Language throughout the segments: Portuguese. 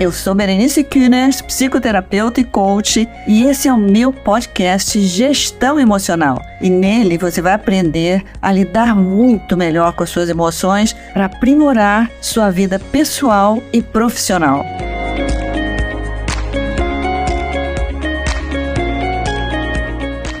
Eu sou Berenice Kühners, psicoterapeuta e coach, e esse é o meu podcast Gestão Emocional. E nele você vai aprender a lidar muito melhor com as suas emoções para aprimorar sua vida pessoal e profissional.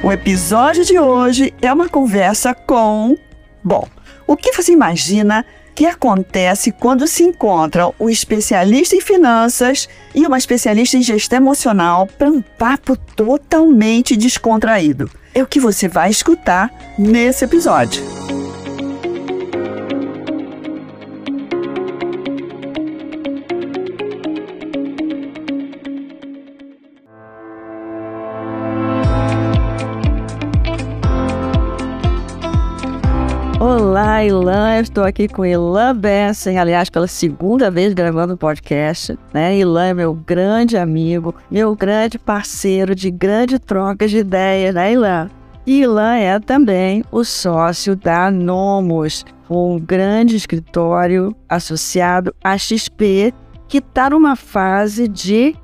O episódio de hoje é uma conversa com. Bom, o que você imagina que acontece quando se encontram o especialista em finanças e uma especialista em gestão emocional para um papo totalmente descontraído. É o que você vai escutar nesse episódio. Ilan. Eu estou aqui com Ilan Bessen, aliás, pela segunda vez gravando o podcast. Né? Ilan é meu grande amigo, meu grande parceiro de grande troca de ideias, né, Ilan? Ilan é também o sócio da Nomos, um grande escritório associado à XP, que está numa fase de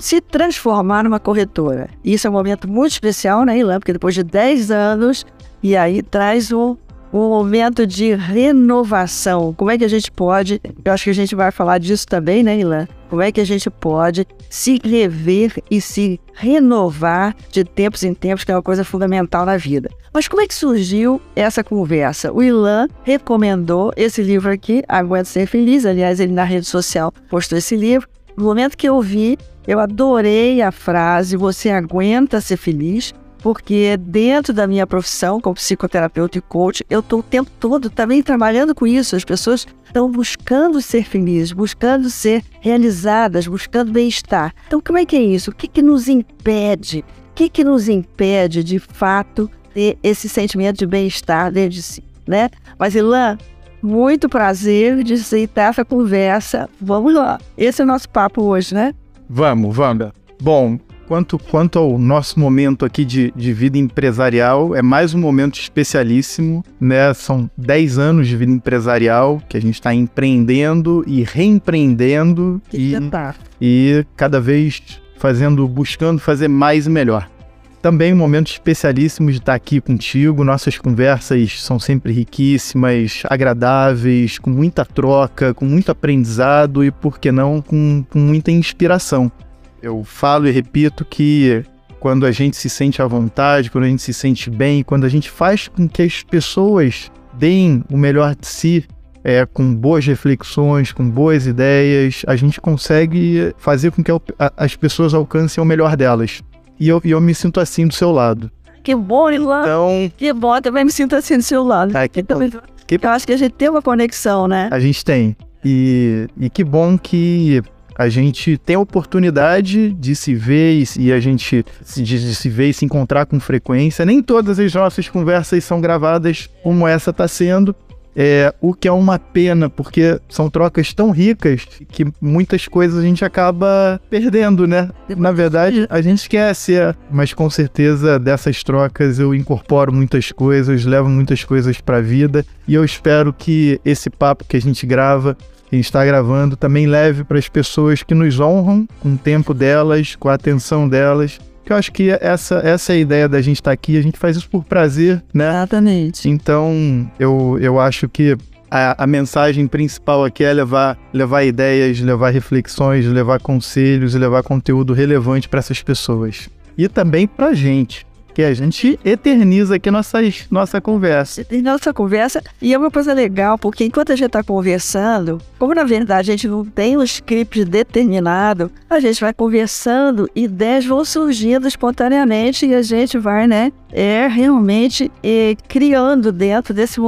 se transformar numa corretora. Isso é um momento muito especial, né, Ilan? Porque depois de 10 anos, e aí traz um um momento de renovação. Como é que a gente pode, eu acho que a gente vai falar disso também, né, Ilan? Como é que a gente pode se rever e se renovar de tempos em tempos, que é uma coisa fundamental na vida. Mas como é que surgiu essa conversa? O Ilan recomendou esse livro aqui, Aguento Ser Feliz. Aliás, ele na rede social postou esse livro. No momento que eu vi, eu adorei a frase: Você aguenta ser feliz porque dentro da minha profissão como psicoterapeuta e coach, eu estou o tempo todo também trabalhando com isso. As pessoas estão buscando ser felizes, buscando ser realizadas, buscando bem-estar. Então, como é que é isso? O que, que nos impede? O que, que nos impede, de fato, ter esse sentimento de bem-estar dentro de si, né? Mas, Ilan, muito prazer de aceitar essa conversa. Vamos lá. Esse é o nosso papo hoje, né? Vamos, Wanda. Bom, Quanto, quanto ao nosso momento aqui de, de vida empresarial, é mais um momento especialíssimo, né? São 10 anos de vida empresarial que a gente está empreendendo e reempreendendo e, e cada vez fazendo, buscando fazer mais e melhor. Também um momento especialíssimo de estar aqui contigo. Nossas conversas são sempre riquíssimas, agradáveis, com muita troca, com muito aprendizado e, por que não, com, com muita inspiração. Eu falo e repito que quando a gente se sente à vontade, quando a gente se sente bem, quando a gente faz com que as pessoas deem o melhor de si, é, com boas reflexões, com boas ideias, a gente consegue fazer com que as pessoas alcancem o melhor delas. E eu, eu me sinto assim do seu lado. Que bom, Ilan. Então, que bom, eu também me sinto assim do seu lado. Ah, que, então, que... Eu acho que a gente tem uma conexão, né? A gente tem. E, e que bom que a gente tem a oportunidade de se ver e a gente de, de se ver e se encontrar com frequência. Nem todas as nossas conversas são gravadas como essa está sendo. É, o que é uma pena, porque são trocas tão ricas que muitas coisas a gente acaba perdendo, né? Na verdade, a gente esquece, é, mas com certeza dessas trocas eu incorporo muitas coisas, levo muitas coisas para a vida e eu espero que esse papo que a gente grava que está gravando também leve para as pessoas que nos honram com o tempo delas, com a atenção delas. Que eu acho que essa, essa é a ideia da gente estar aqui, a gente faz isso por prazer, né? Exatamente. Então, eu, eu acho que a, a, mensagem principal aqui é levar, levar ideias, levar reflexões, levar conselhos e levar conteúdo relevante para essas pessoas. E também para a gente que a gente eterniza aqui nossas, nossa conversa. Nossa conversa, e é uma coisa legal, porque enquanto a gente está conversando, como na verdade a gente não tem um script determinado, a gente vai conversando, ideias vão surgindo espontaneamente e a gente vai, né, é realmente é, criando dentro desse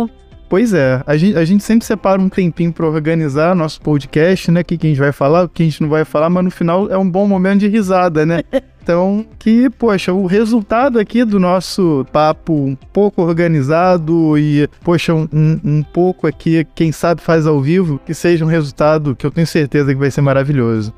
Pois é, a gente, a gente sempre separa um tempinho para organizar nosso podcast, né? O que, que a gente vai falar, o que a gente não vai falar, mas no final é um bom momento de risada, né? Então, que, poxa, o resultado aqui do nosso papo um pouco organizado e, poxa, um, um pouco aqui, quem sabe faz ao vivo, que seja um resultado que eu tenho certeza que vai ser maravilhoso.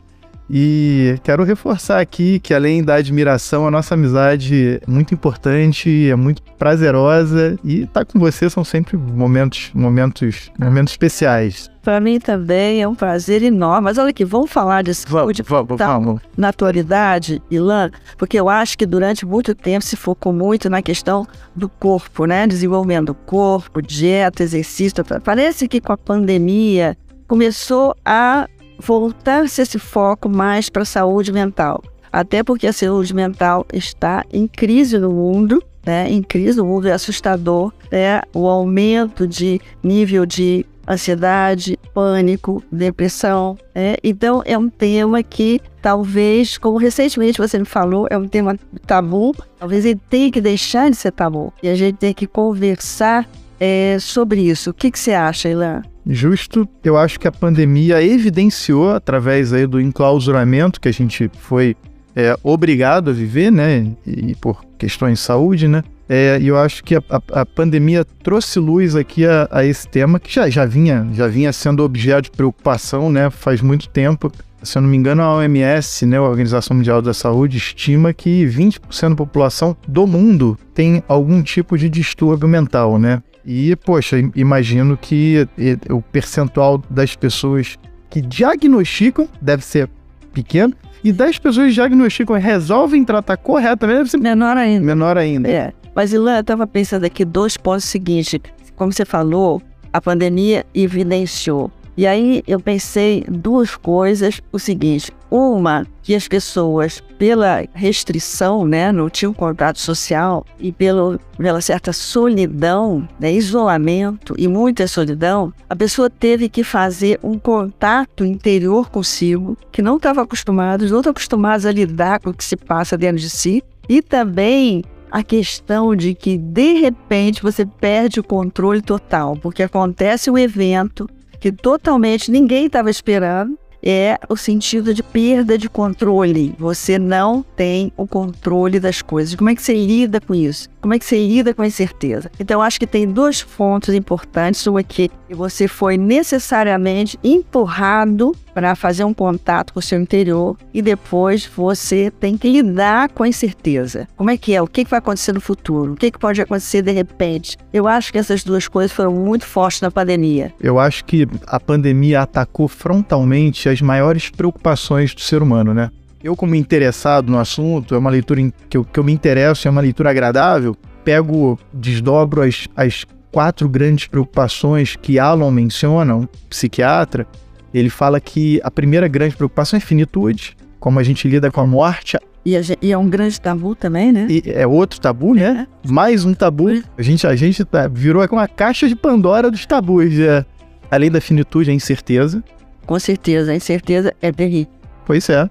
E quero reforçar aqui que, além da admiração, a nossa amizade é muito importante, é muito prazerosa e estar tá com você são sempre momentos, momentos, momentos especiais. Para mim também é um prazer enorme. Mas olha aqui, vamos falar de saúde vamos, tá, vamos. na atualidade, Ilan, porque eu acho que durante muito tempo se focou muito na questão do corpo, né? Desenvolvimento do corpo, dieta, exercício. Parece que com a pandemia começou a voltar-se esse foco mais para a saúde mental. Até porque a saúde mental está em crise no mundo, né? Em crise, o mundo é assustador, né? O aumento de nível de ansiedade, pânico, depressão. Né? Então, é um tema que talvez, como recentemente você me falou, é um tema tabu, talvez ele tenha que deixar de ser tabu. E a gente tem que conversar é, sobre isso. O que, que você acha, Ilan? Justo, eu acho que a pandemia evidenciou, através aí do enclausuramento que a gente foi é, obrigado a viver, né, e por questões de saúde, né, é, eu acho que a, a, a, pandemia trouxe luz aqui a, a, esse tema que já, já, vinha, já vinha sendo objeto de preocupação, né, faz muito tempo. Se eu não me engano, a OMS, né, a Organização Mundial da Saúde, estima que 20% da população do mundo tem algum tipo de distúrbio mental, né? E, poxa, imagino que o percentual das pessoas que diagnosticam deve ser pequeno, e das pessoas que diagnosticam e resolvem tratar corretamente deve ser menor ainda. Menor ainda. É. Mas, Ilan, eu estava pensando aqui dois pontos seguintes. Como você falou, a pandemia evidenciou e aí eu pensei duas coisas. O seguinte, uma, que as pessoas, pela restrição, né, não tinham contato social e pelo, pela certa solidão, né, isolamento e muita solidão, a pessoa teve que fazer um contato interior consigo, que não estava acostumado, não estão acostumados a lidar com o que se passa dentro de si, e também a questão de que de repente você perde o controle total, porque acontece um evento que totalmente ninguém estava esperando é o sentido de perda de controle. Você não tem o controle das coisas. Como é que você lida com isso? Como é que você lida com a incerteza? Então, acho que tem dois pontos importantes. Um aqui, que você foi necessariamente empurrado para fazer um contato com o seu interior e depois você tem que lidar com a incerteza. Como é que é? O que vai acontecer no futuro? O que pode acontecer de repente? Eu acho que essas duas coisas foram muito fortes na pandemia. Eu acho que a pandemia atacou frontalmente as maiores preocupações do ser humano, né? Eu, como interessado no assunto, é uma leitura que eu, que eu me interesso, é uma leitura agradável, pego, desdobro as, as quatro grandes preocupações que Alan menciona, um psiquiatra, ele fala que a primeira grande preocupação é finitude, como a gente lida com a morte. E, a, e é um grande tabu também, né? E é outro tabu, né? É. Mais um tabu. A gente, a gente tá, virou uma caixa de Pandora dos tabus. É. Além da finitude, a incerteza. Com certeza, a incerteza é terrível. Pois é.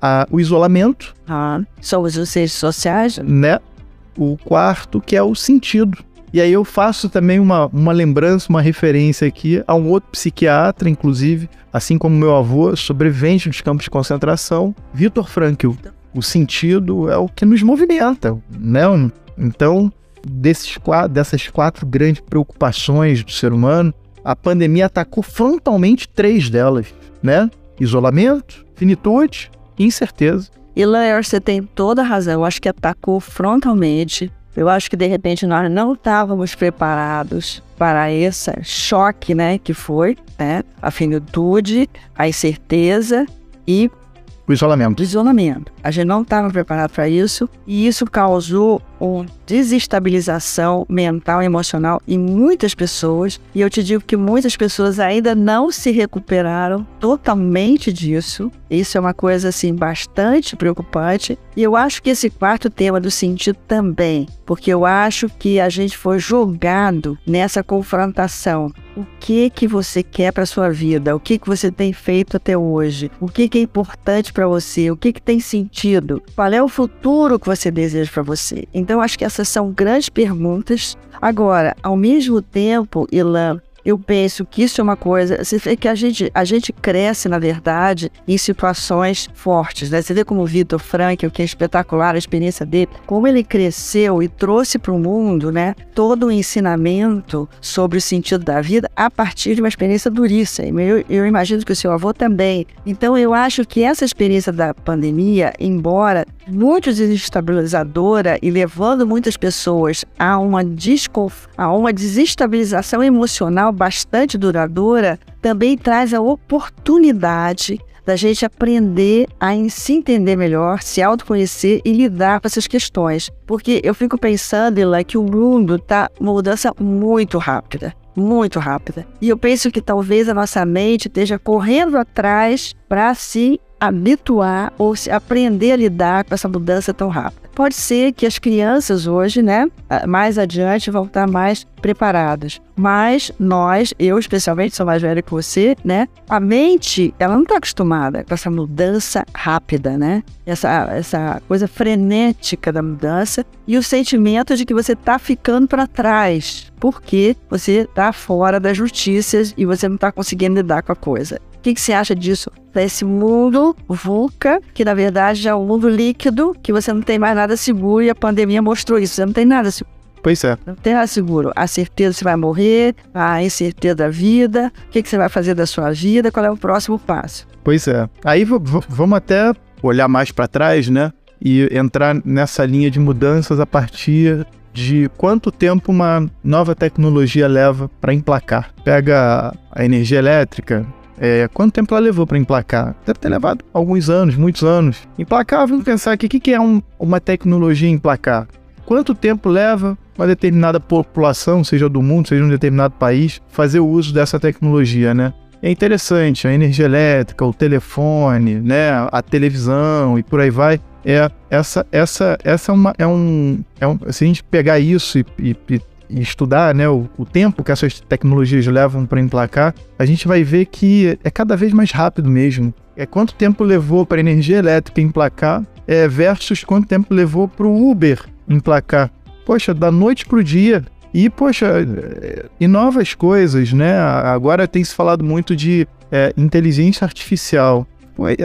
A, o isolamento. Ah, são os redes sociais. Né? O quarto, que é o sentido. E aí eu faço também uma, uma lembrança, uma referência aqui a um outro psiquiatra, inclusive, assim como meu avô, sobrevivente dos campos de concentração, Vitor Frankl. O sentido é o que nos movimenta, né? Então, desses dessas quatro grandes preocupações do ser humano, a pandemia atacou frontalmente três delas, né? Isolamento, finitude incerteza. E Laer, você tem toda a razão. Eu acho que atacou frontalmente eu acho que de repente nós não estávamos preparados para esse choque, né, que foi, né, a finitude, a incerteza e o isolamento. O isolamento. A gente não estava preparado para isso e isso causou uma desestabilização mental e emocional em muitas pessoas. E eu te digo que muitas pessoas ainda não se recuperaram totalmente disso. Isso é uma coisa assim bastante preocupante. E eu acho que esse quarto tema do sentido também, porque eu acho que a gente foi jogado nessa confrontação. O que que você quer para sua vida? O que que você tem feito até hoje? O que que é importante para você? O que que tem sentido? Qual é o futuro que você deseja para você? Acho que essas são grandes perguntas. Agora, ao mesmo tempo, Ilan, eu penso que isso é uma coisa. Você vê que a gente, a gente cresce, na verdade, em situações fortes. Né? Você vê como o Vitor Frank, que é espetacular a experiência dele, como ele cresceu e trouxe para o mundo né, todo o ensinamento sobre o sentido da vida a partir de uma experiência duríssima. Eu, eu imagino que o seu avô também. Então, eu acho que essa experiência da pandemia, embora muito desestabilizadora e levando muitas pessoas a uma, desconf... a uma desestabilização emocional bastante duradoura, também traz a oportunidade da gente aprender a se entender melhor, se autoconhecer e lidar com essas questões. Porque eu fico pensando, Ila, que o mundo está uma mudança muito rápida muito rápida. E eu penso que talvez a nossa mente esteja correndo atrás para se habituar ou se aprender a lidar com essa mudança tão rápida. Pode ser que as crianças hoje, né, mais adiante vão estar mais preparadas. Mas nós, eu especialmente sou mais velha que você, né? A mente, ela não está acostumada com essa mudança rápida, né? Essa, essa coisa frenética da mudança e o sentimento de que você está ficando para trás, porque você está fora das notícias e você não está conseguindo lidar com a coisa. O que, que você acha disso? Desse mundo VUCA, que na verdade é um mundo líquido, que você não tem mais nada seguro e a pandemia mostrou isso. Você não tem nada seguro. Pois é. Não tem nada seguro. A certeza que você vai morrer, a incerteza da vida, o que, que você vai fazer da sua vida, qual é o próximo passo. Pois é. Aí vamos até olhar mais para trás, né? E entrar nessa linha de mudanças a partir de quanto tempo uma nova tecnologia leva para emplacar. Pega a energia elétrica, é, quanto tempo ela levou para emplacar? Deve ter levado alguns anos, muitos anos. Emplacar, vamos pensar aqui, o que, que é um, uma tecnologia emplacar? Quanto tempo leva uma determinada população, seja do mundo, seja de um determinado país, fazer o uso dessa tecnologia, né? É interessante, a energia elétrica, o telefone, né, a televisão e por aí vai. É essa essa essa é uma é um, é um se a gente pegar isso e, e, e e estudar né, o, o, tempo que essas tecnologias levam para emplacar, a gente vai ver que é cada vez mais rápido mesmo. É quanto tempo levou para a energia elétrica emplacar é, versus quanto tempo levou para o Uber emplacar. Poxa, da noite para o dia. E, poxa, e novas coisas, né? Agora tem se falado muito de é, inteligência artificial.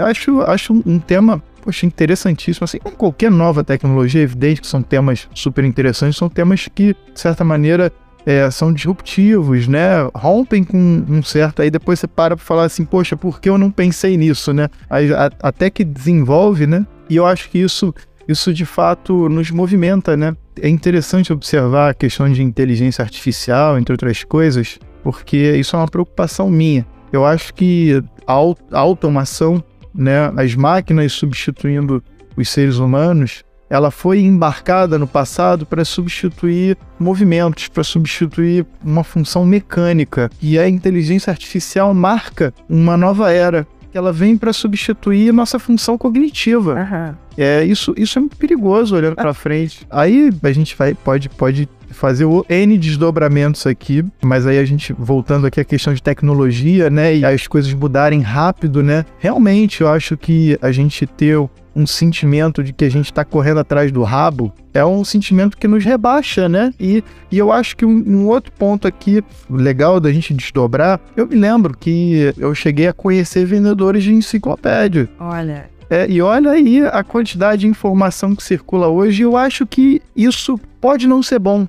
Acho, acho um tema poxa, interessantíssimo. Assim como qualquer nova tecnologia, é evidente que são temas super interessantes, são temas que, de certa maneira, é, são disruptivos, né? Rompem com um certo. Aí depois você para para falar assim, poxa, por que eu não pensei nisso, né? Aí, a, até que desenvolve, né? E eu acho que isso, isso de fato nos movimenta, né? É interessante observar a questão de inteligência artificial, entre outras coisas, porque isso é uma preocupação minha. Eu acho que a, automação né, as máquinas substituindo os seres humanos, ela foi embarcada no passado para substituir movimentos, para substituir uma função mecânica. E a inteligência artificial marca uma nova era que ela vem para substituir nossa função cognitiva. Uhum. É, isso, isso é muito perigoso olhando para frente. Aí a gente vai, pode, pode fazer o N desdobramentos aqui, mas aí a gente, voltando aqui à questão de tecnologia, né, e as coisas mudarem rápido, né, realmente eu acho que a gente ter um sentimento de que a gente está correndo atrás do rabo é um sentimento que nos rebaixa, né? E, e eu acho que um, um, outro ponto aqui legal da gente desdobrar, eu me lembro que eu cheguei a conhecer vendedores de enciclopédia. Olha. É, e olha aí a quantidade de informação que circula hoje, eu acho que isso pode não ser bom.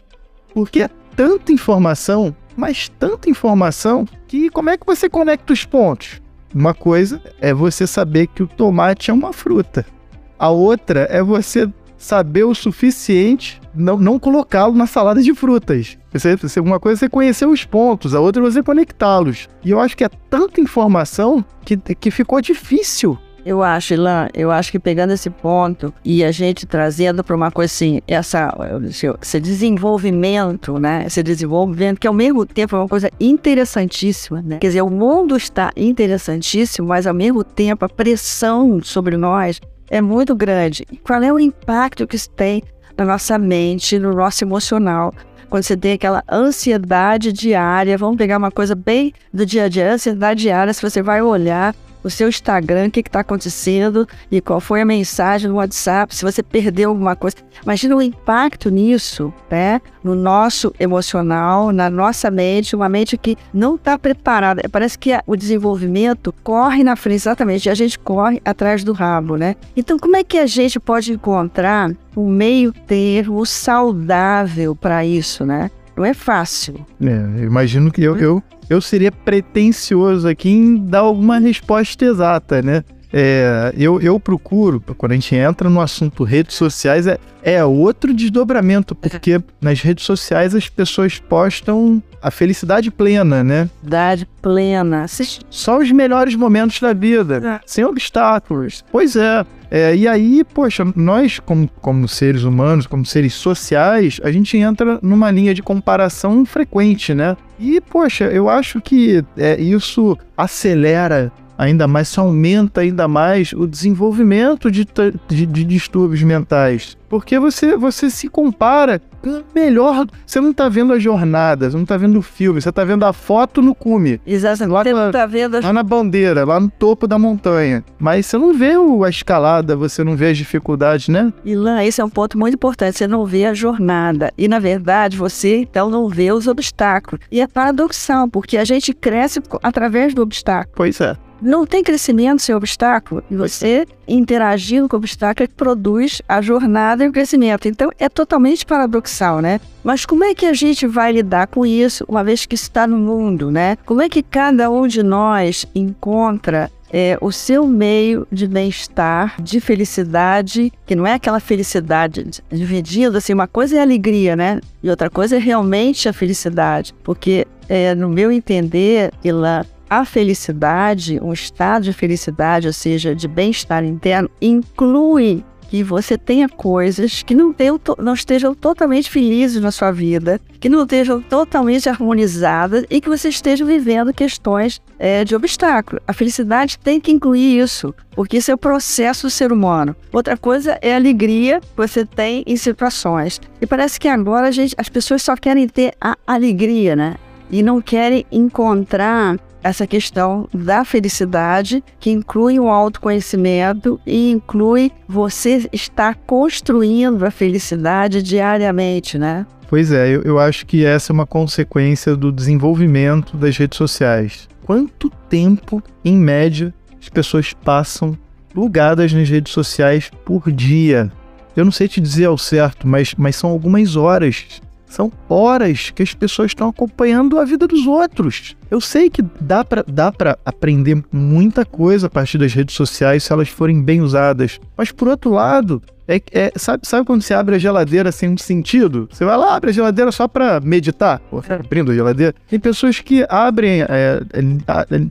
Porque é tanta informação, mas tanta informação, que como é que você conecta os pontos? Uma coisa é você saber que o tomate é uma fruta. A outra é você saber o suficiente, não, não colocá-lo na salada de frutas. Você, uma coisa é você conhecer os pontos, a outra é você conectá-los. E eu acho que é tanta informação que, que ficou difícil eu acho, Ilan, eu acho que pegando esse ponto e a gente trazendo para uma coisa assim, essa, esse desenvolvimento, né? Esse desenvolvimento que ao mesmo tempo é uma coisa interessantíssima, né? Quer dizer, o mundo está interessantíssimo, mas ao mesmo tempo a pressão sobre nós é muito grande. Qual é o impacto que isso tem na nossa mente, no nosso emocional? Quando você tem aquela ansiedade diária, vamos pegar uma coisa bem do dia a dia, ansiedade diária, se você vai olhar o seu Instagram, o que está acontecendo e qual foi a mensagem no WhatsApp, se você perdeu alguma coisa. Imagina o impacto nisso, né? No nosso emocional, na nossa mente, uma mente que não está preparada. Parece que o desenvolvimento corre na frente, exatamente, e a gente corre atrás do rabo, né? Então, como é que a gente pode encontrar um meio termo saudável para isso, né? Não é fácil. É, imagino que eu, eu, eu seria pretencioso aqui em dar alguma resposta exata, né? É, eu, eu procuro, quando a gente entra no assunto redes sociais, é, é outro desdobramento, porque nas redes sociais as pessoas postam a felicidade plena, né? Felicidade plena. Só os melhores momentos da vida, é. sem obstáculos. Pois é. É. E aí, poxa, nós, como, como seres humanos, como seres sociais, a gente entra numa linha de comparação frequente, né? E, poxa, eu acho que é, isso acelera ainda mais, isso aumenta ainda mais o desenvolvimento de, de, de distúrbios mentais. Porque você, você se compara melhor. Você não está vendo a jornada, você não está vendo o filme, você está vendo a foto no cume. Exatamente. Lá, você não tá vendo lá na bandeira, lá no topo da montanha. Mas você não vê a escalada, você não vê as dificuldades, né? Ilan, esse é um ponto muito importante. Você não vê a jornada. E, na verdade, você então não vê os obstáculos. E é paradoxal, porque a gente cresce através do obstáculo. Pois é. Não tem crescimento sem obstáculo. E você, interagindo com o obstáculo, é que produz a jornada e o crescimento. Então, é totalmente paradoxal, né? Mas como é que a gente vai lidar com isso, uma vez que está no mundo, né? Como é que cada um de nós encontra é, o seu meio de bem-estar, de felicidade, que não é aquela felicidade dividida, assim, uma coisa é a alegria, né? E outra coisa é realmente a felicidade. Porque, é, no meu entender, ela a felicidade, um estado de felicidade, ou seja, de bem-estar interno, inclui que você tenha coisas que não, tenham, não estejam totalmente felizes na sua vida, que não estejam totalmente harmonizadas e que você esteja vivendo questões é, de obstáculo. A felicidade tem que incluir isso, porque isso é o processo do ser humano. Outra coisa é a alegria que você tem em situações. E parece que agora gente, as pessoas só querem ter a alegria, né? E não querem encontrar essa questão da felicidade, que inclui o autoconhecimento e inclui você estar construindo a felicidade diariamente, né? Pois é, eu, eu acho que essa é uma consequência do desenvolvimento das redes sociais. Quanto tempo, em média, as pessoas passam plugadas nas redes sociais por dia? Eu não sei te dizer ao certo, mas, mas são algumas horas são horas que as pessoas estão acompanhando a vida dos outros. Eu sei que dá para dá aprender muita coisa a partir das redes sociais se elas forem bem usadas. Mas por outro lado, é, é, sabe, sabe quando você abre a geladeira sem um sentido? Você vai lá, abre a geladeira só para meditar, abrindo a geladeira. Tem pessoas que abrem, é, é, é,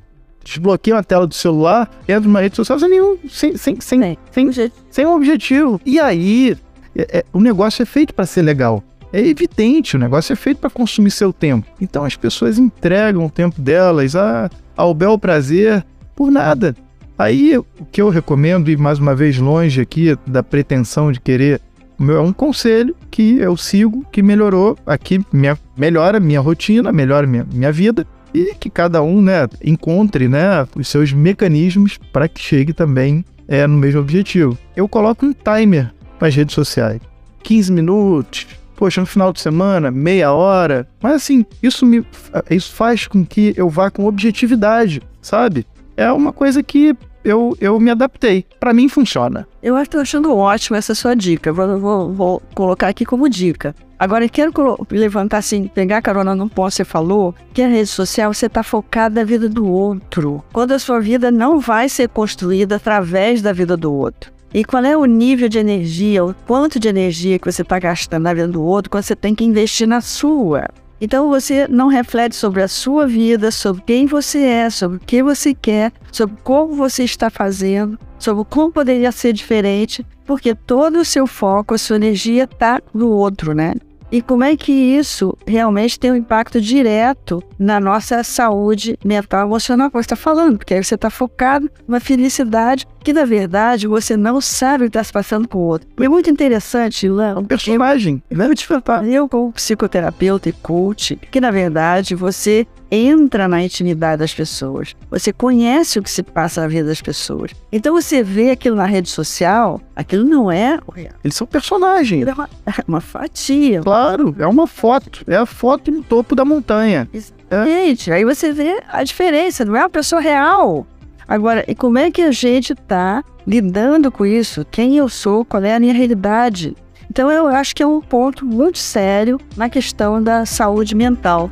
desbloqueiam a tela do celular, entram numa rede social sem nenhum, sem, sem, sem, sem, sem um objetivo. E aí, é, é, o negócio é feito para ser legal é evidente, o negócio é feito para consumir seu tempo. Então as pessoas entregam o tempo delas a, ao bel prazer por nada. Aí o que eu recomendo, e mais uma vez longe aqui da pretensão de querer, é um conselho que eu sigo, que melhorou aqui, minha, melhora minha rotina, melhora minha, minha vida, e que cada um né, encontre né, os seus mecanismos para que chegue também é, no mesmo objetivo. Eu coloco um timer para as redes sociais. 15 minutos, poxa, no final de semana, meia hora. Mas assim, isso me isso faz com que eu vá com objetividade, sabe? É uma coisa que eu, eu me adaptei. Para mim funciona. Eu estou achando ótimo essa sua dica. Vou, vou, vou colocar aqui como dica. Agora, quero levantar assim, pegar carona num ponto você falou, que a rede social você está focado na vida do outro. Quando a sua vida não vai ser construída através da vida do outro. E qual é o nível de energia, o quanto de energia que você está gastando na vida do outro, quando você tem que investir na sua. Então você não reflete sobre a sua vida, sobre quem você é, sobre o que você quer, sobre como você está fazendo, sobre como poderia ser diferente, porque todo o seu foco, a sua energia está no outro, né? E como é que isso realmente tem um impacto direto na nossa saúde mental e emocional, como você está falando, porque aí você está focado numa felicidade que, na verdade, você não sabe o que está se passando com o outro. É muito interessante, Ilan. Um personagem, eu, né? Eu, como psicoterapeuta e coach, que, na verdade, você entra na intimidade das pessoas, você conhece o que se passa na vida das pessoas. Então você vê aquilo na rede social, aquilo não é o real. Eles são personagens. É uma, é uma fatia. Claro, é uma foto. É a foto no topo da montanha. Gente, aí você vê a diferença, não é uma pessoa real. Agora, e como é que a gente está lidando com isso? Quem eu sou? Qual é a minha realidade? Então, eu acho que é um ponto muito sério na questão da saúde mental.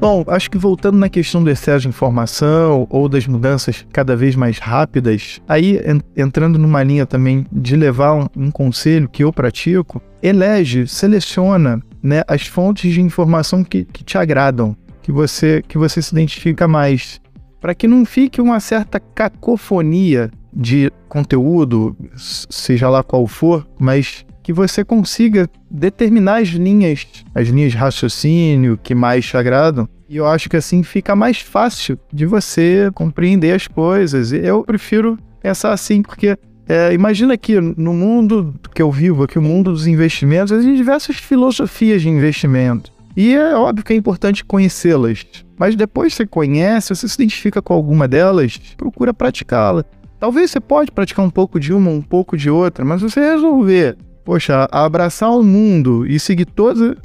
Bom, acho que voltando na questão do excesso de informação ou das mudanças cada vez mais rápidas, aí entrando numa linha também de levar um, um conselho que eu pratico, elege, seleciona né, as fontes de informação que, que te agradam, que você, que você se identifica mais, para que não fique uma certa cacofonia de conteúdo, seja lá qual for, mas que você consiga determinar as linhas, as linhas de raciocínio que mais te agradam. E eu acho que assim fica mais fácil de você compreender as coisas. Eu prefiro pensar assim, porque é, imagina que no mundo que eu vivo, aqui o mundo dos investimentos, existem diversas filosofias de investimento. E é óbvio que é importante conhecê-las. Mas depois que você conhece, você se identifica com alguma delas, procura praticá-la. Talvez você pode praticar um pouco de uma, um pouco de outra, mas você resolver poxa, abraçar o mundo e seguir todas.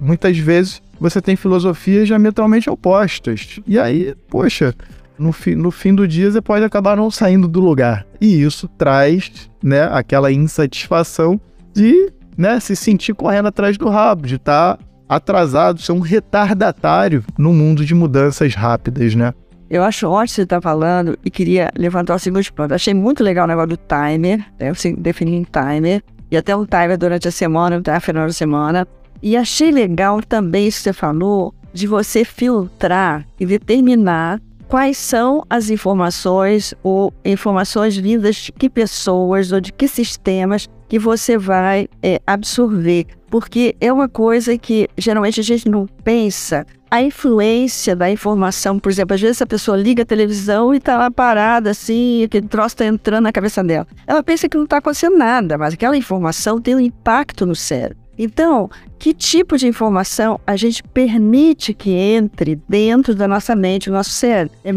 Muitas vezes você tem filosofias diametralmente opostas. E aí, poxa, no, fi, no fim do dia você pode acabar não saindo do lugar. E isso traz né, aquela insatisfação de né, se sentir correndo atrás do rabo, de estar tá atrasado, ser um retardatário no mundo de mudanças rápidas, né? Eu acho ótimo você estar tá falando e queria levantar o seguinte ponto. Achei muito legal o negócio do timer, né? Você definir um timer e até um timer durante a semana, até a final da semana. E achei legal também isso que você falou, de você filtrar e determinar quais são as informações ou informações vindas de que pessoas ou de que sistemas que você vai é, absorver. Porque é uma coisa que geralmente a gente não pensa. A influência da informação, por exemplo, às vezes a pessoa liga a televisão e está lá parada assim, aquele troço está entrando na cabeça dela. Ela pensa que não está acontecendo nada, mas aquela informação tem um impacto no cérebro. Então, que tipo de informação a gente permite que entre dentro da nossa mente, do nosso cérebro? É,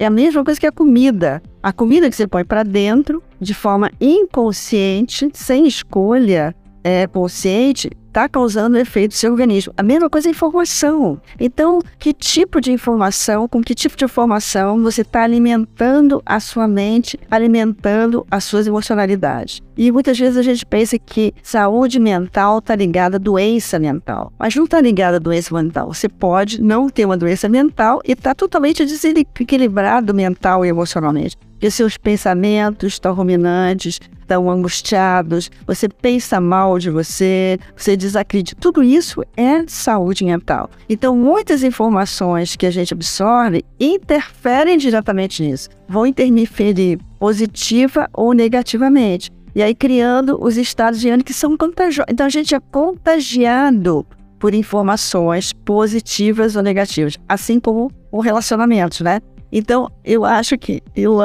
é a mesma coisa que a comida. A comida que você põe para dentro, de forma inconsciente, sem escolha é, consciente, está causando efeito no seu organismo. A mesma coisa é informação. Então, que tipo de informação, com que tipo de informação você está alimentando a sua mente, alimentando as suas emocionalidades? E muitas vezes a gente pensa que saúde mental está ligada à doença mental, mas não está ligada à doença mental. Você pode não ter uma doença mental e estar tá totalmente desequilibrado mental e emocionalmente que seus pensamentos estão ruminantes, estão angustiados, você pensa mal de você, você desacredita. Tudo isso é saúde mental. Então, muitas informações que a gente absorve interferem diretamente nisso, vão interferir positiva ou negativamente. E aí criando os estados de ânimo que são contagiosos. Então a gente é contagiado por informações positivas ou negativas, assim como o relacionamento, né? Então, eu acho que eu,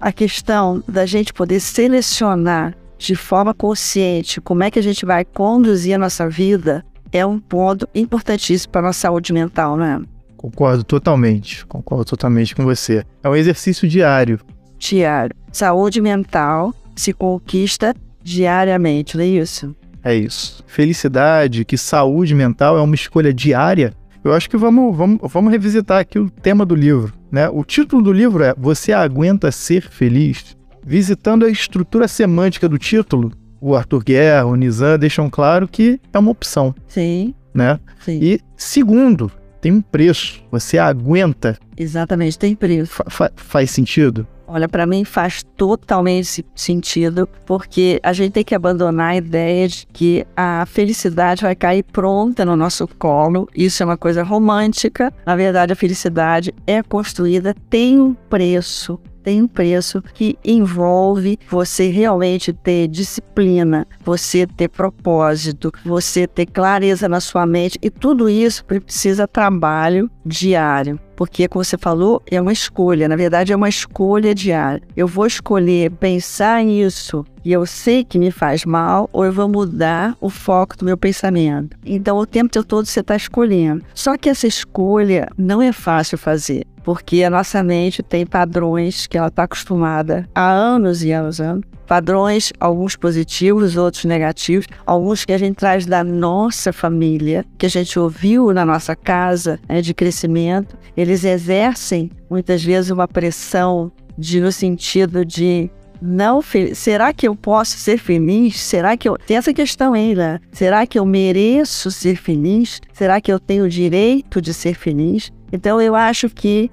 a questão da gente poder selecionar de forma consciente como é que a gente vai conduzir a nossa vida é um ponto importantíssimo para a nossa saúde mental, não é? Concordo totalmente, concordo totalmente com você. É um exercício diário. Diário. Saúde mental se conquista diariamente, não é isso? É isso. Felicidade, que saúde mental é uma escolha diária. Eu acho que vamos, vamos, vamos revisitar aqui o tema do livro. Né? O título do livro é Você Aguenta Ser Feliz? Visitando a estrutura semântica do título, o Arthur Guerra, o Nizam deixam claro que é uma opção. Sim. Né? Sim. E segundo, tem um preço. Você aguenta. Exatamente, tem preço. Fa fa faz sentido? Olha, para mim faz totalmente sentido, porque a gente tem que abandonar a ideia de que a felicidade vai cair pronta no nosso colo. Isso é uma coisa romântica. Na verdade, a felicidade é construída, tem um preço. Tem um preço que envolve você realmente ter disciplina, você ter propósito, você ter clareza na sua mente e tudo isso precisa trabalho diário. Porque, como você falou, é uma escolha. Na verdade, é uma escolha diária. Eu vou escolher pensar nisso e eu sei que me faz mal, ou eu vou mudar o foco do meu pensamento. Então, o tempo todo você está escolhendo. Só que essa escolha não é fácil fazer porque a nossa mente tem padrões que ela está acostumada há anos e anos, anos. Padrões, alguns positivos, outros negativos, alguns que a gente traz da nossa família, que a gente ouviu na nossa casa né, de crescimento. Eles exercem muitas vezes uma pressão de, no sentido de não será que eu posso ser feliz? Será que eu tem essa questão ainda? Será que eu mereço ser feliz? Será que eu tenho o direito de ser feliz? Então eu acho que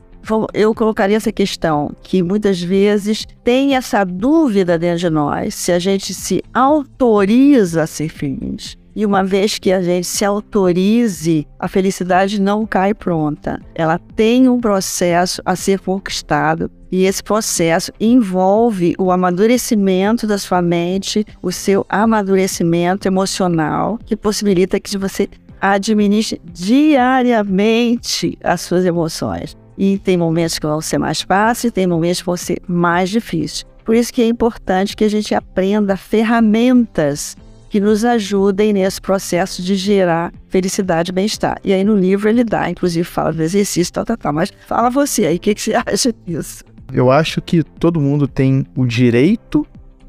eu colocaria essa questão que muitas vezes tem essa dúvida dentro de nós se a gente se autoriza a ser feliz. E uma vez que a gente se autorize, a felicidade não cai pronta. Ela tem um processo a ser conquistado. E esse processo envolve o amadurecimento da sua mente, o seu amadurecimento emocional, que possibilita que você administre diariamente as suas emoções. E tem momentos que vão ser mais fáceis, tem momentos que vão ser mais difíceis. Por isso que é importante que a gente aprenda ferramentas que nos ajudem nesse processo de gerar felicidade e bem-estar. E aí no livro ele dá, inclusive fala do exercício, tal, tal, tal. Mas fala você aí, o que, que você acha disso? Eu acho que todo mundo tem o direito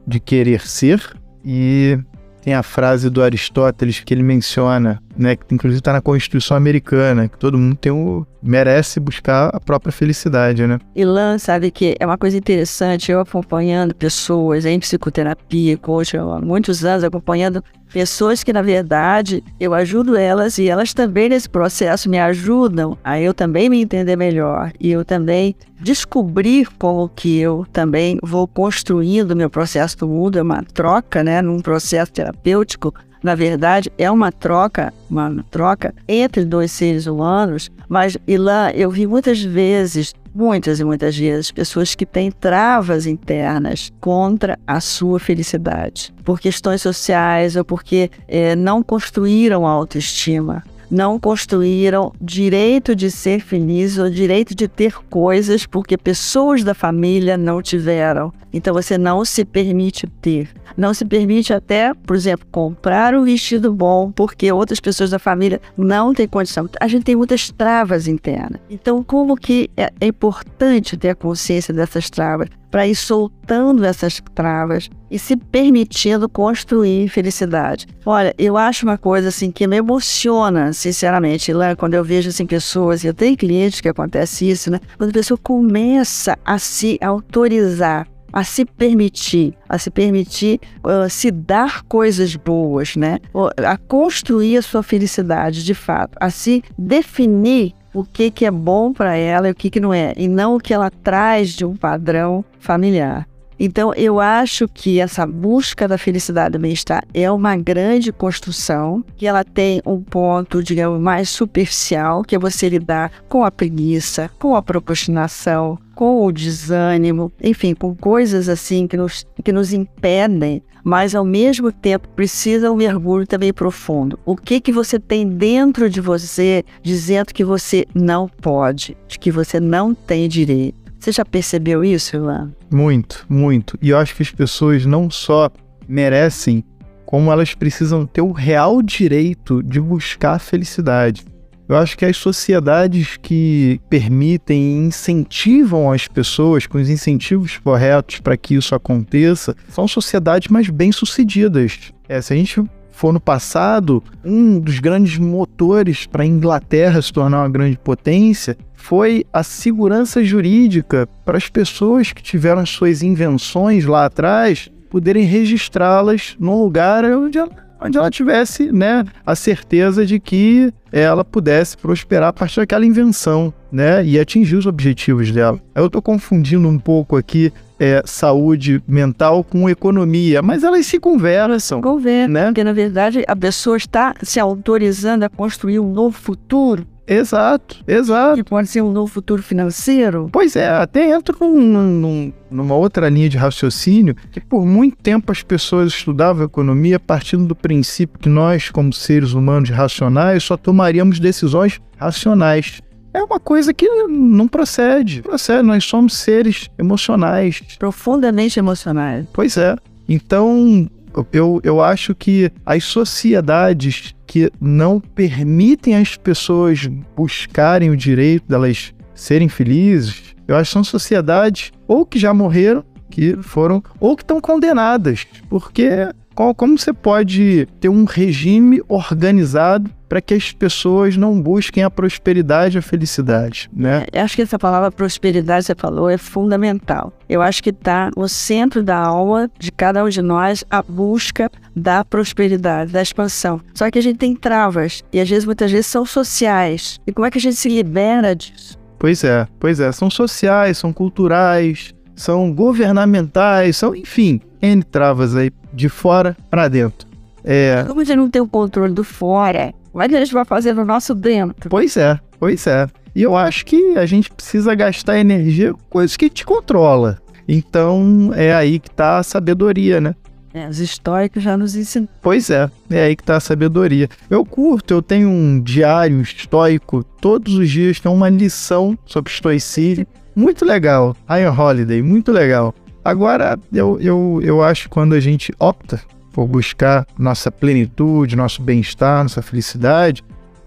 de querer ser e tem a frase do Aristóteles que ele menciona, né, que inclusive está na Constituição Americana, que todo mundo tem o merece buscar a própria felicidade, né? Ilan, sabe que é uma coisa interessante, eu acompanhando pessoas em psicoterapia, coach, há muitos anos acompanhando pessoas que na verdade eu ajudo elas e elas também nesse processo me ajudam a eu também me entender melhor e eu também descobrir como que eu também vou construindo meu processo do mundo, é uma troca, né, num processo terapêutico na verdade, é uma troca, uma troca entre dois seres humanos, mas e lá eu vi muitas vezes, muitas e muitas vezes, pessoas que têm travas internas contra a sua felicidade, por questões sociais ou porque é, não construíram autoestima não construíram direito de ser feliz ou direito de ter coisas porque pessoas da família não tiveram. Então você não se permite ter. Não se permite até, por exemplo, comprar um vestido bom porque outras pessoas da família não têm condição. A gente tem muitas travas internas. Então, como que é, é importante ter a consciência dessas travas? Para ir soltando essas travas e se permitindo construir felicidade. Olha, eu acho uma coisa assim que me emociona, sinceramente, lá quando eu vejo assim pessoas, eu tenho clientes que acontece isso, né? Quando a pessoa começa a se autorizar a se permitir, a se permitir uh, se dar coisas boas, né? A construir a sua felicidade de fato, a se definir o que, que é bom para ela e o que, que não é, e não o que ela traz de um padrão familiar. Então, eu acho que essa busca da felicidade e do bem-estar é uma grande construção, que ela tem um ponto, digamos, mais superficial, que é você lidar com a preguiça, com a procrastinação, com o desânimo, enfim, com coisas assim que nos, que nos impedem, mas ao mesmo tempo precisa um mergulho também profundo. O que que você tem dentro de você dizendo que você não pode, de que você não tem direito? Você já percebeu isso, Ilan? Muito, muito. E eu acho que as pessoas não só merecem, como elas precisam ter o real direito de buscar a felicidade. Eu acho que as sociedades que permitem e incentivam as pessoas com os incentivos corretos para que isso aconteça são sociedades mais bem-sucedidas. É, se a gente for no passado, um dos grandes motores para a Inglaterra se tornar uma grande potência foi a segurança jurídica para as pessoas que tiveram suas invenções lá atrás poderem registrá-las num lugar onde ela, onde ela tivesse né, a certeza de que ela pudesse prosperar a partir daquela invenção né, e atingir os objetivos dela. Eu estou confundindo um pouco aqui é, saúde mental com economia, mas elas se conversam. Conversam, né? porque na verdade a pessoa está se autorizando a construir um novo futuro Exato, exato. Que pode ser um novo futuro financeiro. Pois é, até entro num, num, numa outra linha de raciocínio, que por muito tempo as pessoas estudavam economia partindo do princípio que nós, como seres humanos racionais, só tomaríamos decisões racionais. É uma coisa que não procede. Procede, nós somos seres emocionais. Profundamente emocionais. Pois é. Então, eu, eu acho que as sociedades que não permitem as pessoas buscarem o direito delas serem felizes, eu acho que são sociedades ou que já morreram, que foram, ou que estão condenadas. Porque como você pode ter um regime organizado para que as pessoas não busquem a prosperidade e a felicidade, né? Eu acho que essa palavra prosperidade, você falou, é fundamental. Eu acho que está no centro da alma de cada um de nós a busca da prosperidade, da expansão. Só que a gente tem travas e às vezes, muitas vezes, são sociais. E como é que a gente se libera disso? Pois é, pois é. São sociais, são culturais, são governamentais, são, enfim, N travas aí de fora para dentro. É... Como a gente não tem o controle do fora, como é que a gente vai fazer no nosso dentro? Pois é, pois é. E eu acho que a gente precisa gastar energia com coisas que te controla. Então é aí que está a sabedoria, né? É, os históricos já nos ensinam. Pois é, é aí que está a sabedoria. Eu curto, eu tenho um diário estoico, todos os dias tem uma lição sobre estoicismo. Muito legal. Iron Holiday, muito legal. Agora, eu, eu, eu acho que quando a gente opta por buscar nossa plenitude, nosso bem-estar, nossa felicidade,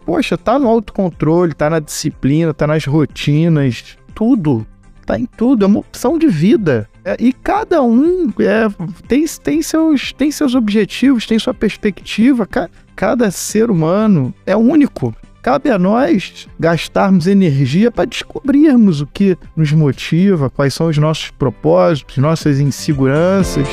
poxa, tá no autocontrole, tá na disciplina, tá nas rotinas, tudo. Tá em tudo, é uma opção de vida. É, e cada um é, tem, tem, seus, tem seus objetivos, tem sua perspectiva. Ca, cada ser humano é único. Cabe a nós gastarmos energia para descobrirmos o que nos motiva, quais são os nossos propósitos, nossas inseguranças.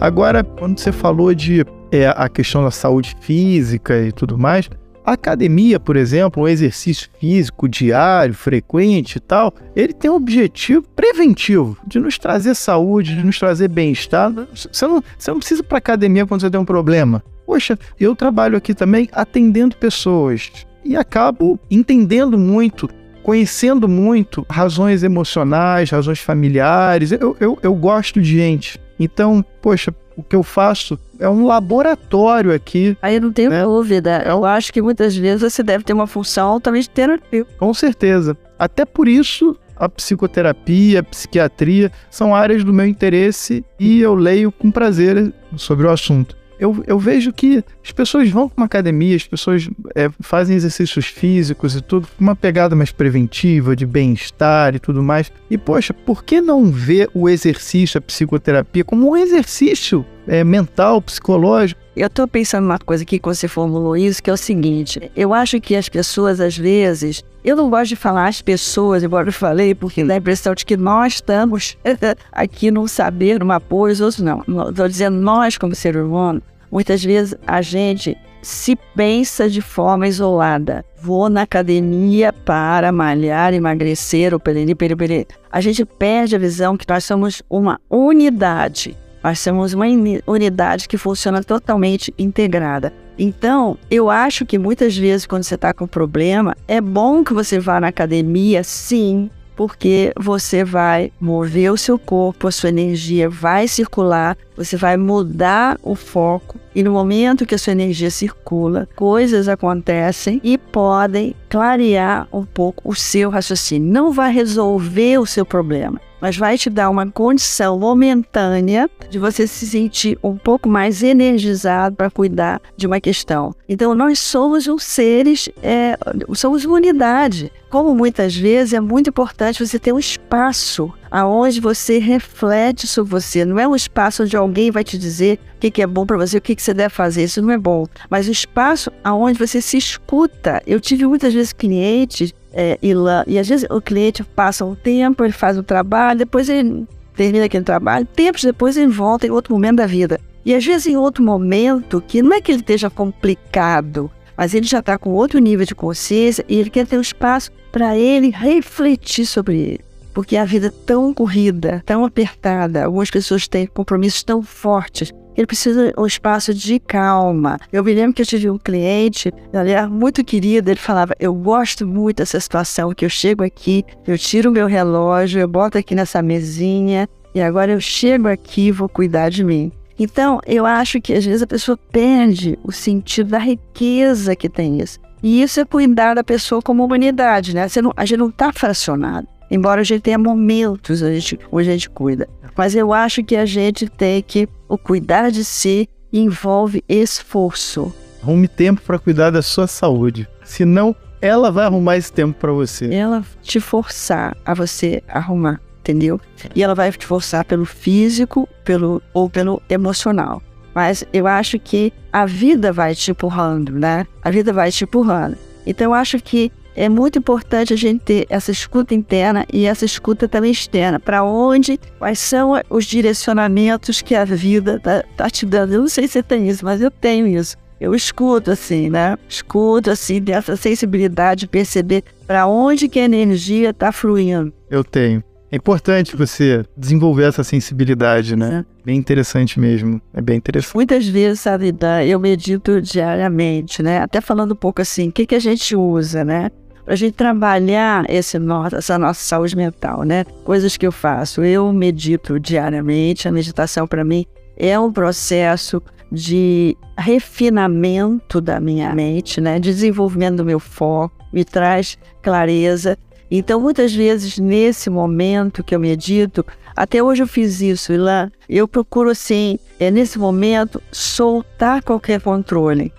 Agora, quando você falou de é, a questão da saúde física e tudo mais, a academia, por exemplo, um exercício físico diário, frequente e tal, ele tem um objetivo preventivo de nos trazer saúde, de nos trazer bem-estar. Você não, você não precisa ir para academia quando você tem um problema. Poxa, eu trabalho aqui também atendendo pessoas e acabo entendendo muito conhecendo muito razões emocionais, razões familiares. Eu, eu, eu gosto de gente. Então, poxa, o que eu faço é um laboratório aqui. Aí eu não tenho né? dúvida. Eu acho que muitas vezes você deve ter uma função altamente terapêutica. Com certeza. Até por isso, a psicoterapia, a psiquiatria são áreas do meu interesse e eu leio com prazer sobre o assunto eu, eu vejo que as pessoas vão para uma academia, as pessoas é, fazem exercícios físicos e tudo, uma pegada mais preventiva, de bem-estar e tudo mais. E, poxa, por que não ver o exercício, a psicoterapia, como um exercício é, mental, psicológico? Eu estou pensando numa coisa aqui que você formulou isso, que é o seguinte: eu acho que as pessoas, às vezes, eu não gosto de falar as pessoas, embora eu falei, porque dá a impressão de que nós estamos aqui num saber, num apoio, os outros não. Estou dizendo nós, como ser humano, Muitas vezes a gente se pensa de forma isolada. Vou na academia para malhar, emagrecer, ou periri, periri, periri. A gente perde a visão que nós somos uma unidade. Nós somos uma unidade que funciona totalmente integrada. Então, eu acho que muitas vezes, quando você está com problema, é bom que você vá na academia, sim, porque você vai mover o seu corpo, a sua energia vai circular, você vai mudar o foco e no momento que a sua energia circula, coisas acontecem e podem clarear um pouco o seu raciocínio. Não vai resolver o seu problema, mas vai te dar uma condição momentânea de você se sentir um pouco mais energizado para cuidar de uma questão. Então, nós somos um seres, é, somos uma unidade. Como muitas vezes é muito importante você ter um espaço aonde você reflete sobre você. Não é um espaço onde alguém vai te dizer o que, que é bom para você, o que, que você deve fazer. Isso não é bom. Mas o espaço aonde você se escuta. Eu tive muitas vezes clientes é, e, lá, e às vezes o cliente passa um tempo, ele faz o trabalho, depois ele termina aquele trabalho, tempos depois ele volta em outro momento da vida. E às vezes em outro momento, que não é que ele esteja complicado, mas ele já está com outro nível de consciência e ele quer ter um espaço para ele refletir sobre ele. Porque a vida é tão corrida, tão apertada, algumas pessoas têm compromissos tão fortes ele precisa um espaço de calma. Eu me lembro que eu tive um cliente, aliás, muito querido, ele falava: Eu gosto muito dessa situação, que eu chego aqui, eu tiro o meu relógio, eu boto aqui nessa mesinha, e agora eu chego aqui e vou cuidar de mim. Então, eu acho que às vezes a pessoa perde o sentido da riqueza que tem isso. E isso é cuidar da pessoa como humanidade, né? Não, a gente não está fracionado. Embora a gente tenha momentos a gente, onde a gente cuida. Mas eu acho que a gente tem que. O cuidar de si envolve esforço. Arrume tempo para cuidar da sua saúde. Senão, ela vai arrumar esse tempo para você. Ela te forçar a você arrumar, entendeu? E ela vai te forçar pelo físico pelo, ou pelo emocional. Mas eu acho que a vida vai te empurrando, né? A vida vai te empurrando. Então eu acho que é muito importante a gente ter essa escuta interna e essa escuta também externa. Para onde, quais são os direcionamentos que a vida está tá te dando. Eu não sei se você tem isso, mas eu tenho isso. Eu escuto assim, né? Escuto assim, dessa sensibilidade de perceber para onde que a energia está fluindo. Eu tenho. É importante você desenvolver essa sensibilidade, né? É. Bem interessante mesmo. É bem interessante. Muitas vezes, sabe, eu medito diariamente, né? Até falando um pouco assim, o que, que a gente usa, né? Pra gente trabalhar esse essa nossa saúde mental, né? Coisas que eu faço. Eu medito diariamente. A meditação, para mim, é um processo de refinamento da minha mente, né? Desenvolvimento do meu foco, me traz clareza então, muitas vezes, nesse momento que eu medito, até hoje eu fiz isso, lá eu procuro, assim, é, nesse momento, soltar qualquer controle.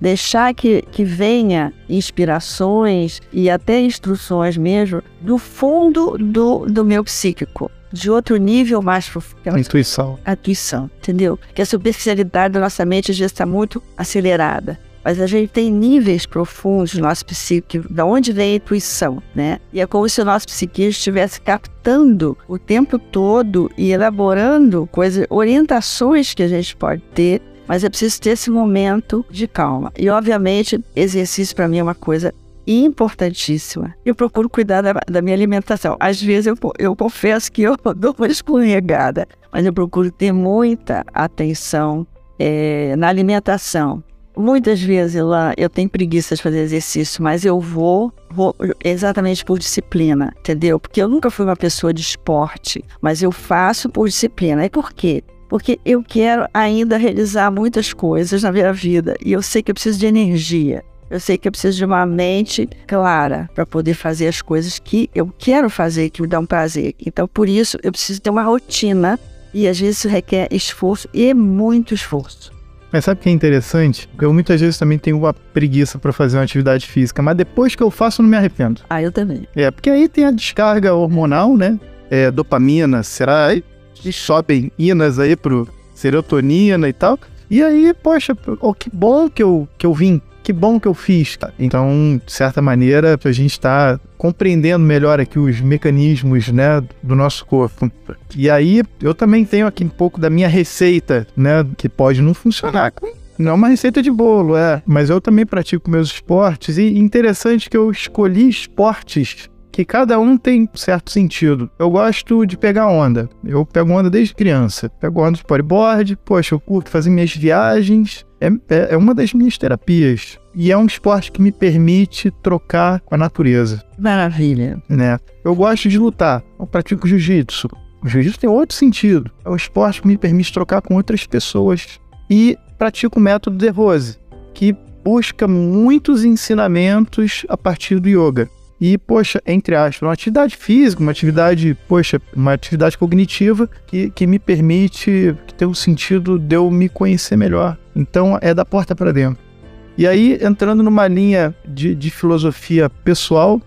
Deixar que, que venha inspirações e até instruções mesmo do fundo do, do meu psíquico de outro nível mais profundo. Intuição. A intuição, entendeu? Que a superficialidade da nossa mente às vezes está muito acelerada mas a gente tem níveis profundos no nosso psíquico, da onde vem a intuição, né? E é como se o nosso psiquismo estivesse captando o tempo todo e elaborando coisas, orientações que a gente pode ter, mas é preciso ter esse momento de calma. E, obviamente, exercício para mim é uma coisa importantíssima. Eu procuro cuidar da, da, minha alimentação. Às vezes eu, eu confesso que eu dou uma escorregada, mas eu procuro ter muita atenção é, na alimentação. Muitas vezes lá eu tenho preguiça de fazer exercício, mas eu vou, vou exatamente por disciplina, entendeu? Porque eu nunca fui uma pessoa de esporte, mas eu faço por disciplina. E por quê? Porque eu quero ainda realizar muitas coisas na minha vida e eu sei que eu preciso de energia. Eu sei que eu preciso de uma mente clara para poder fazer as coisas que eu quero fazer, que me dão prazer. Então, por isso, eu preciso ter uma rotina e às vezes isso requer esforço e muito esforço. Mas sabe o que é interessante? Eu muitas vezes também tenho uma preguiça para fazer uma atividade física, mas depois que eu faço, eu não me arrependo. Ah, eu também. É, porque aí tem a descarga hormonal, né? É, dopamina, será? Aí sobem inas aí pro serotonina e tal. E aí, poxa, oh, que bom que eu, que eu vim que bom que eu fiz. Então, de certa maneira, a gente está compreendendo melhor aqui os mecanismos, né, do nosso corpo. E aí, eu também tenho aqui um pouco da minha receita, né, que pode não funcionar não é uma receita de bolo, é. Mas eu também pratico meus esportes e interessante que eu escolhi esportes que cada um tem certo sentido. Eu gosto de pegar onda. Eu pego onda desde criança. Pego onda de bodyboard, poxa, eu curto fazer minhas viagens. É, é, é uma das minhas terapias. E é um esporte que me permite trocar com a natureza. Maravilha. Né? Eu gosto de lutar. Eu pratico jiu-jitsu. O jiu-jitsu tem outro sentido. É um esporte que me permite trocar com outras pessoas. E pratico o método de Rose, que busca muitos ensinamentos a partir do yoga. E, poxa, entre aspas, uma atividade física, uma atividade, poxa, uma atividade cognitiva que, que me permite, tem o sentido de eu me conhecer melhor. Então, é da porta para dentro. E aí, entrando numa linha de, de filosofia pessoal,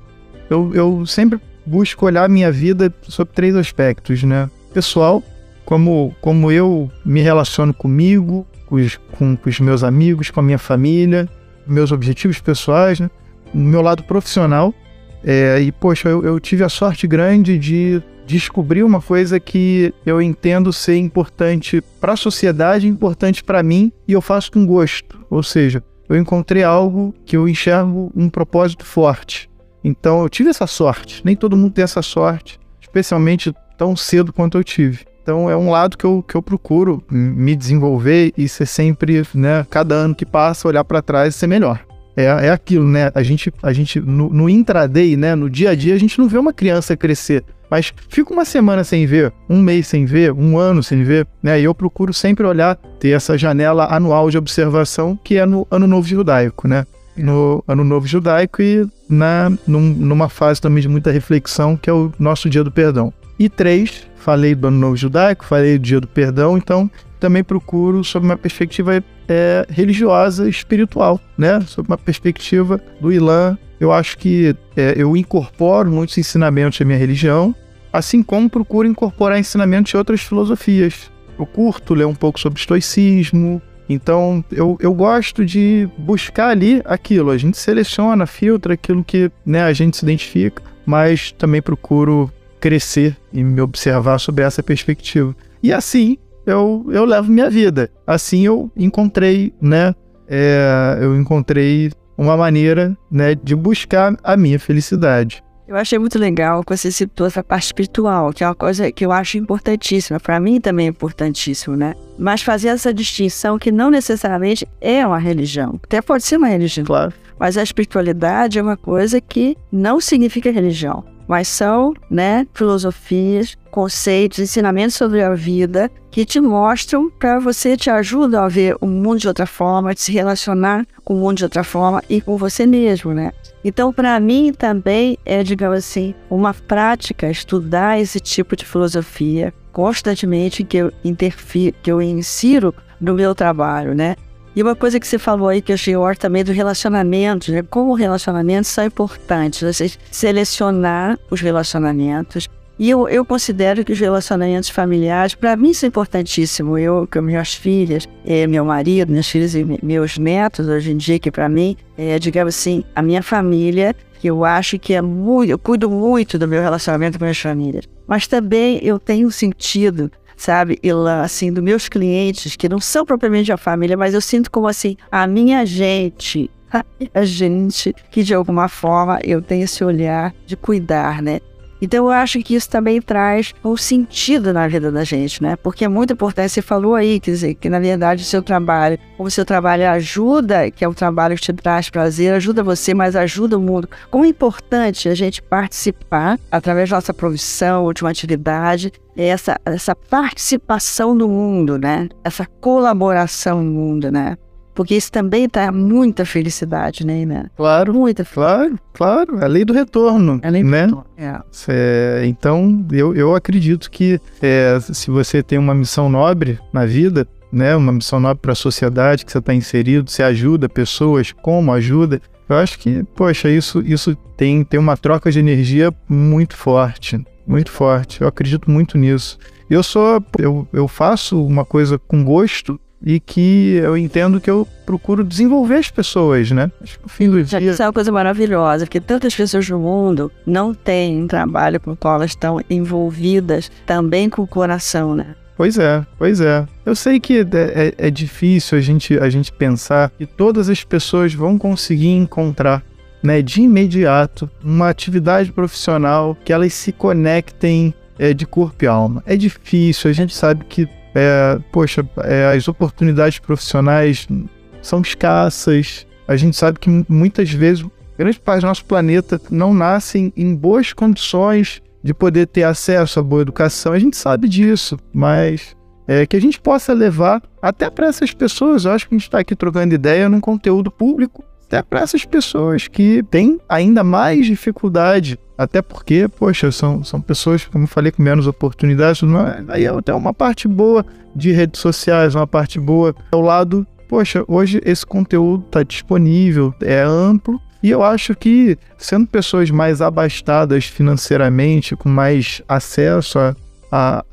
eu, eu sempre busco olhar a minha vida sob três aspectos, né? Pessoal, como, como eu me relaciono comigo, com os, com, com os meus amigos, com a minha família, meus objetivos pessoais, né? No meu lado profissional, É, e, poxa, eu, eu tive a sorte grande de descobrir uma coisa que eu entendo ser importante para a sociedade, importante para mim, e eu faço com gosto. Ou seja, eu encontrei algo que eu enxergo um propósito forte. Então eu tive essa sorte. Nem todo mundo tem essa sorte, especialmente tão cedo quanto eu tive. Então é um lado que eu, que eu procuro me desenvolver e ser sempre, né, cada ano que passa, olhar para trás e ser melhor. É, é aquilo, né? A gente, a gente no, no intraday, né, no dia a dia, a gente não vê uma criança crescer. Mas fica uma semana sem ver, um mês sem ver, um ano sem ver, né? E eu procuro sempre olhar, ter essa janela anual de observação que é no Ano Novo Judaico, né? No Ano Novo Judaico e na, num, numa fase também de muita reflexão, que é o nosso Dia do Perdão. E três, falei do Ano Novo Judaico, falei do Dia do Perdão, então também procuro sob uma perspectiva é, religiosa, espiritual, né? Sob uma perspectiva do Ilan eu acho que é, eu incorporo muitos ensinamentos da minha religião, assim como procuro incorporar ensinamentos de outras filosofias. Eu curto ler um pouco sobre estoicismo, então eu, eu gosto de buscar ali aquilo. A gente seleciona, filtra aquilo que né, a gente se identifica, mas também procuro crescer e me observar sobre essa perspectiva. E assim eu, eu levo minha vida. Assim eu encontrei, né? É, eu encontrei uma maneira né, de buscar a minha felicidade. Eu achei muito legal que você citou essa parte espiritual, que é uma coisa que eu acho importantíssima. Para mim também é importantíssimo, né? Mas fazer essa distinção que não necessariamente é uma religião. Até pode ser uma religião. Claro. Mas a espiritualidade é uma coisa que não significa religião mas são né, filosofias, conceitos, ensinamentos sobre a vida que te mostram para você, te ajudam a ver o mundo de outra forma, de se relacionar com o mundo de outra forma e com você mesmo, né? Então, para mim também é, digamos assim, uma prática estudar esse tipo de filosofia constantemente que eu interfiro, que eu insiro no meu trabalho, né? E uma coisa que você falou aí que eu achei também do relacionamento, né? Como relacionamentos são importantes, você selecionar os relacionamentos. E eu, eu considero que os relacionamentos familiares, para mim, são importantíssimos. Eu, com minhas filhas, é, meu marido, minhas filhas e meus netos, hoje em dia, que para mim, é, digamos assim, a minha família, que eu acho que é muito, eu cuido muito do meu relacionamento com minhas famílias. Mas também eu tenho sentido sabe? Lá, assim, dos meus clientes, que não são propriamente a família, mas eu sinto como assim, a minha gente, a gente que de alguma forma eu tenho esse olhar de cuidar, né? Então eu acho que isso também traz um sentido na vida da gente, né? Porque é muito importante, você falou aí, quer dizer, que na verdade o seu trabalho, como o seu trabalho ajuda, que é um trabalho que te traz prazer, ajuda você, mas ajuda o mundo. Como é importante a gente participar através da nossa profissão ou de uma atividade, essa, essa participação no mundo, né? Essa colaboração no mundo, né? Porque isso também dá muita felicidade, né? Claro. Muita felicidade. Claro, claro. É a lei do retorno. É a lei do né? retorno. É. É, então, eu, eu acredito que é, se você tem uma missão nobre na vida, né, uma missão nobre para a sociedade que você está inserido, você ajuda pessoas, como ajuda, eu acho que, poxa, isso, isso tem, tem uma troca de energia muito forte, muito forte. Eu acredito muito nisso. Eu sou, eu, eu faço uma coisa com gosto e que eu entendo que eu procuro desenvolver as pessoas, né? Acho que no fim do dia... Isso é uma coisa maravilhosa, porque tantas pessoas no mundo não têm um trabalho com o qual elas estão envolvidas também com o coração, né? Pois é, pois é. Eu sei que é, é, é difícil a gente, a gente pensar que todas as pessoas vão conseguir encontrar né, de imediato uma atividade profissional que elas se conectem é, de corpo e alma. É difícil, a gente sabe que é, poxa, é, as oportunidades profissionais são escassas. A gente sabe que muitas vezes grande parte do nosso planeta não nascem em boas condições de poder ter acesso à boa educação. A gente sabe disso, mas é, que a gente possa levar até para essas pessoas. Eu acho que a gente está aqui trocando ideia num conteúdo público até para essas pessoas que têm ainda mais dificuldade. Até porque, poxa, são, são pessoas, como eu falei, com menos oportunidades. Aí é até uma parte boa de redes sociais, uma parte boa ao lado. Poxa, hoje esse conteúdo está disponível, é amplo. E eu acho que, sendo pessoas mais abastadas financeiramente, com mais acesso a, a,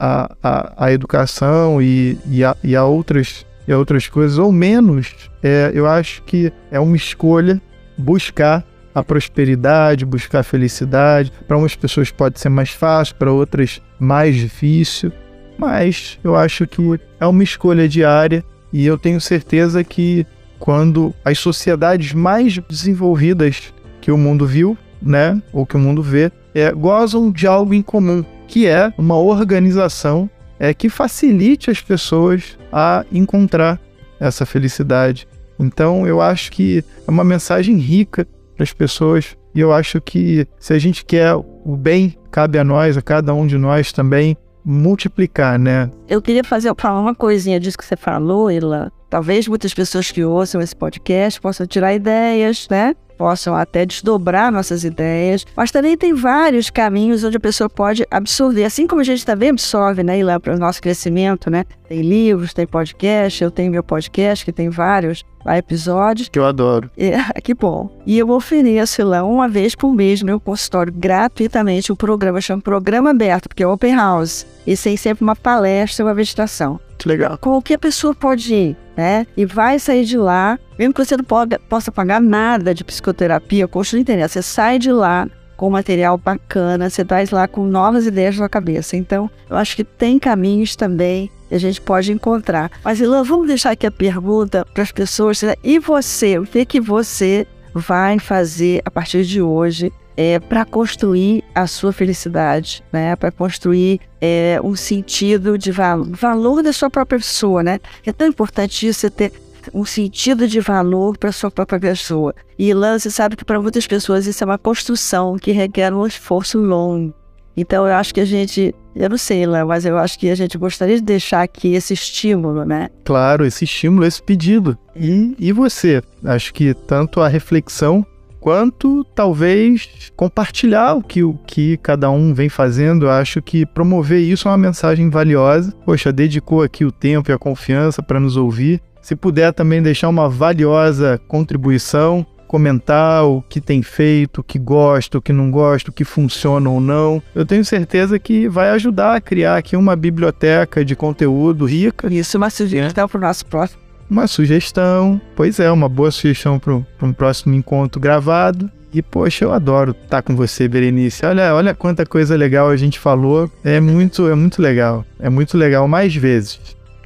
a, a, educação e, e, a, e a outras e outras coisas, ou menos, é, eu acho que é uma escolha buscar a prosperidade, buscar a felicidade. Para umas pessoas pode ser mais fácil, para outras mais difícil, mas eu acho que é uma escolha diária e eu tenho certeza que quando as sociedades mais desenvolvidas que o mundo viu, né, ou que o mundo vê, é, gozam de algo em comum, que é uma organização é, que facilite as pessoas a encontrar essa felicidade. Então eu acho que é uma mensagem rica para as pessoas e eu acho que se a gente quer o bem, cabe a nós, a cada um de nós também multiplicar, né? Eu queria fazer falar uma coisinha disso que você falou, Ila. Talvez muitas pessoas que ouçam esse podcast possam tirar ideias, né? Possam até desdobrar nossas ideias, mas também tem vários caminhos onde a pessoa pode absorver, assim como a gente também absorve, né, lá para o nosso crescimento, né? Tem livros, tem podcast, eu tenho meu podcast que tem vários episódios. Que eu adoro. É, que bom. E eu ofereço lá uma vez por mês no meu consultório gratuitamente um programa, chama Programa Aberto, porque é Open House. E tem sempre uma palestra, uma meditação. Que legal. Qualquer pessoa pode ir, né? E vai sair de lá, mesmo que você não pode, possa pagar nada de psicoterapia, custo não interessa. Você sai de lá com material bacana, você traz lá com novas ideias na cabeça. Então, eu acho que tem caminhos também que a gente pode encontrar. Mas, Ilan, vamos deixar aqui a pergunta para as pessoas. Né? E você? O que, que você vai fazer a partir de hoje é, para construir a sua felicidade, né? Para construir é, um sentido de valor, valor da sua própria pessoa, né? É tão importante isso, você ter um sentido de valor para sua própria pessoa. E Ilan, você sabe que para muitas pessoas isso é uma construção que requer um esforço longo. Então eu acho que a gente, eu não sei, Ilan, mas eu acho que a gente gostaria de deixar aqui esse estímulo, né? Claro, esse estímulo, esse pedido. E, e você? Acho que tanto a reflexão quanto talvez compartilhar o que, o que cada um vem fazendo. Eu acho que promover isso é uma mensagem valiosa. Poxa, dedicou aqui o tempo e a confiança para nos ouvir. Se puder também deixar uma valiosa contribuição, comentar o que tem feito, o que gosta, o que não gosta, o que funciona ou não. Eu tenho certeza que vai ajudar a criar aqui uma biblioteca de conteúdo rica. Isso, uma sugestão para o nosso próximo uma sugestão. Pois é, uma boa sugestão para um próximo encontro gravado. E, poxa, eu adoro estar com você, Berenice. Olha, olha quanta coisa legal a gente falou. É muito, é muito legal. É muito legal mais vezes.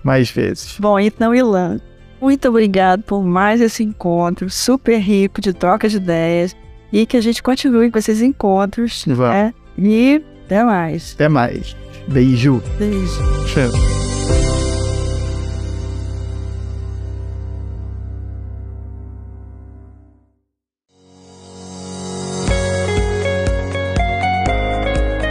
Mais vezes. Bom, então, Ilan, muito obrigado por mais esse encontro super rico de troca de ideias. E que a gente continue com esses encontros. Vamos. Né? E até mais. Até mais. Beijo. Beijo. Tchau.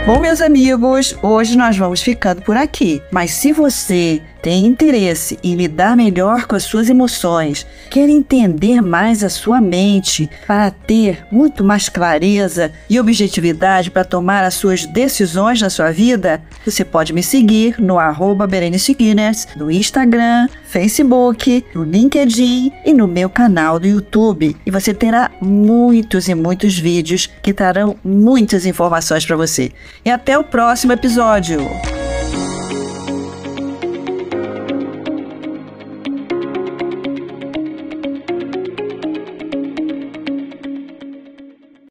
Bom, meus amigos, hoje nós vamos ficando por aqui. Mas se você tem interesse em lidar melhor com as suas emoções, quer entender mais a sua mente para ter muito mais clareza e objetividade para tomar as suas decisões na sua vida, você pode me seguir no arroba Berenice Guinness, no Instagram, Facebook, no LinkedIn e no meu canal do YouTube. E você terá muitos e muitos vídeos que trarão muitas informações para você. E até o próximo episódio!